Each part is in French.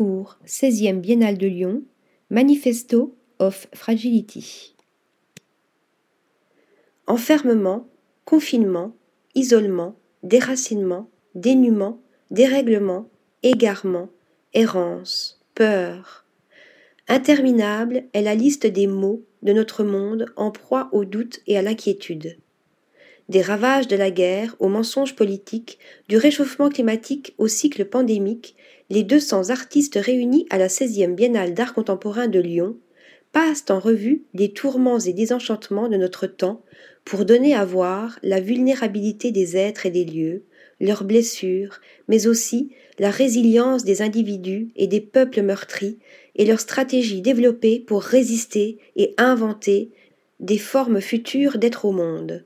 Parcours 16e Biennale de Lyon, Manifesto of Fragility. Enfermement, confinement, isolement, déracinement, dénuement, dérèglement, égarement, errance, peur. Interminable est la liste des mots de notre monde en proie au doute et à l'inquiétude. Des ravages de la guerre aux mensonges politiques, du réchauffement climatique au cycle pandémique, les 200 artistes réunis à la 16e Biennale d'art contemporain de Lyon passent en revue les tourments et désenchantements de notre temps pour donner à voir la vulnérabilité des êtres et des lieux, leurs blessures, mais aussi la résilience des individus et des peuples meurtris et leurs stratégies développées pour résister et inventer des formes futures d'être au monde.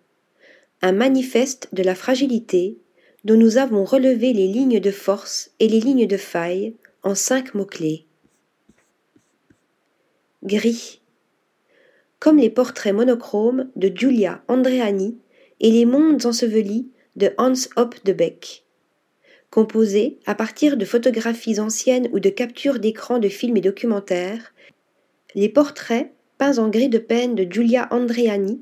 Un manifeste de la fragilité dont nous avons relevé les lignes de force et les lignes de faille en cinq mots-clés. Gris. Comme les portraits monochromes de Giulia Andreani et les mondes ensevelis de Hans Hopp de Beck. Composés à partir de photographies anciennes ou de captures d'écran de films et documentaires, les portraits, peints en gris de peine de Giulia Andreani,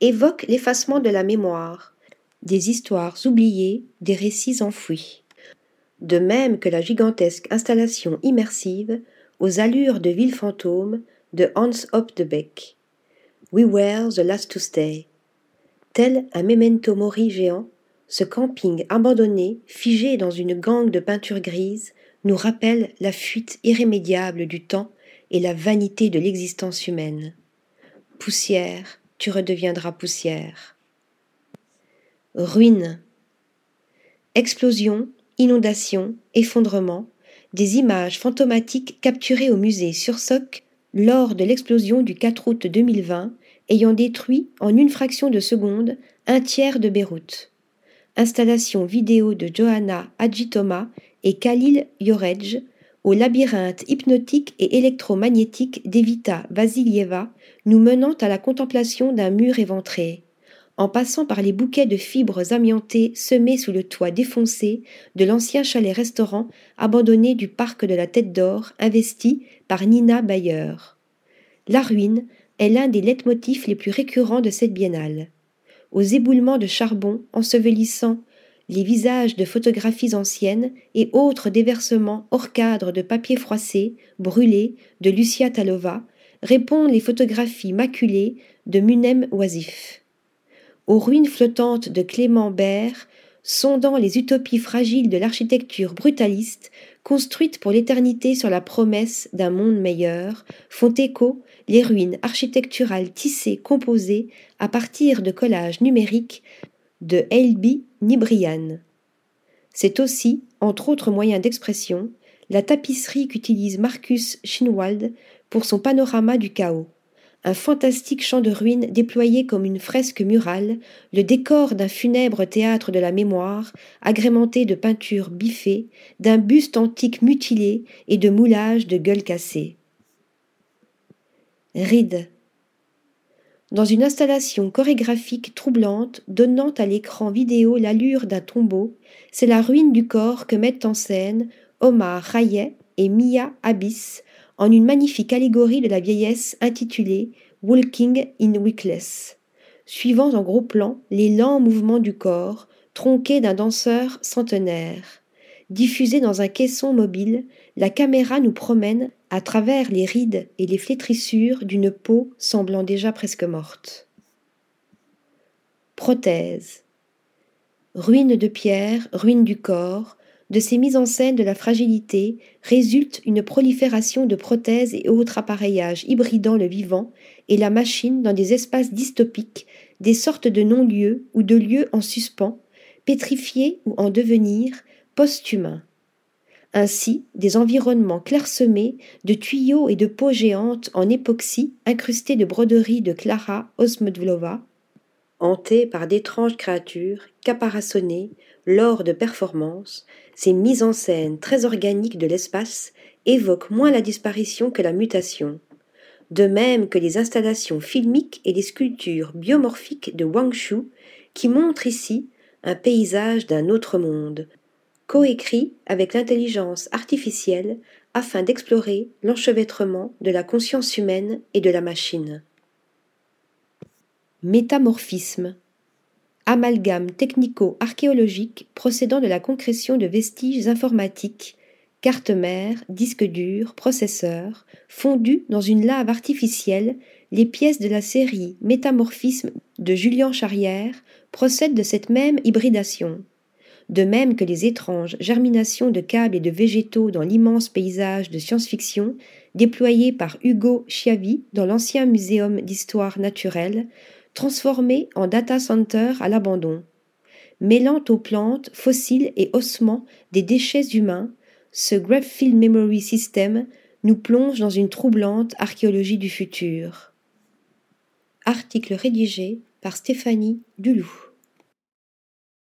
évoquent l'effacement de la mémoire, des histoires oubliées, des récits enfouis. De même que la gigantesque installation immersive aux allures de ville fantôme de Hans Hopp de Beck. We were the last to stay. Tel un memento mori géant, ce camping abandonné, figé dans une gangue de peinture grise, nous rappelle la fuite irrémédiable du temps et la vanité de l'existence humaine. Poussière, tu redeviendras poussière. Ruine. Explosion, inondation, effondrement, des images fantomatiques capturées au musée Sursoc lors de l'explosion du 4 août 2020, ayant détruit en une fraction de seconde un tiers de Beyrouth installation vidéo de Johanna Adjitoma et Khalil Yorej au labyrinthe hypnotique et électromagnétique d'Evita Vasilieva, nous menant à la contemplation d'un mur éventré, en passant par les bouquets de fibres amiantées semés sous le toit défoncé de l'ancien chalet-restaurant abandonné du parc de la Tête d'Or, investi par Nina Bayer. La ruine est l'un des leitmotifs les plus récurrents de cette biennale aux éboulements de charbon ensevelissant les visages de photographies anciennes et autres déversements hors cadre de papier froissé, brûlé, de Lucia Talova, répondent les photographies maculées de Munem Oisif. Aux ruines flottantes de Clément Bert, sondant les utopies fragiles de l'architecture brutaliste, construite pour l'éternité sur la promesse d'un monde meilleur, font écho les ruines architecturales tissées composées à partir de collages numériques de Elby Nibrian. C'est aussi, entre autres moyens d'expression, la tapisserie qu'utilise Marcus Schinwald pour son panorama du chaos, un fantastique champ de ruines déployé comme une fresque murale, le décor d'un funèbre théâtre de la mémoire, agrémenté de peintures biffées, d'un buste antique mutilé et de moulages de gueules cassées. Ride. Dans une installation chorégraphique troublante donnant à l'écran vidéo l'allure d'un tombeau, c'est la ruine du corps que mettent en scène Omar Rayet et Mia Abyss en une magnifique allégorie de la vieillesse intitulée Walking in Weakless, suivant en gros plan les lents mouvements du corps, tronqués d'un danseur centenaire. Diffusé dans un caisson mobile, la caméra nous promène à travers les rides et les flétrissures d'une peau semblant déjà presque morte. Prothèse. Ruine de pierre, ruine du corps, de ces mises en scène de la fragilité résulte une prolifération de prothèses et autres appareillages hybridant le vivant et la machine dans des espaces dystopiques, des sortes de non-lieux ou de lieux en suspens, pétrifiés ou en devenir, post-humains. Ainsi, des environnements clairsemés de tuyaux et de peaux géantes en époxy incrustés de broderies de Clara Osmodvlova, hantés par d'étranges créatures caparaçonnées, lors de performances, ces mises en scène très organiques de l'espace évoquent moins la disparition que la mutation, de même que les installations filmiques et les sculptures biomorphiques de Wang Shu, qui montrent ici un paysage d'un autre monde, coécrit avec l'intelligence artificielle afin d'explorer l'enchevêtrement de la conscience humaine et de la machine. Métamorphisme amalgame technico-archéologique procédant de la concrétion de vestiges informatiques, cartes mères, disques durs, processeurs, fondus dans une lave artificielle, les pièces de la série Métamorphisme de Julien Charrière procèdent de cette même hybridation. De même que les étranges germinations de câbles et de végétaux dans l'immense paysage de science-fiction déployé par Hugo Chiavi dans l'ancien muséum d'histoire naturelle, transformé en data center à l'abandon. Mêlant aux plantes, fossiles et ossements des déchets humains, ce Field Memory System nous plonge dans une troublante archéologie du futur. Article rédigé par Stéphanie Dulou.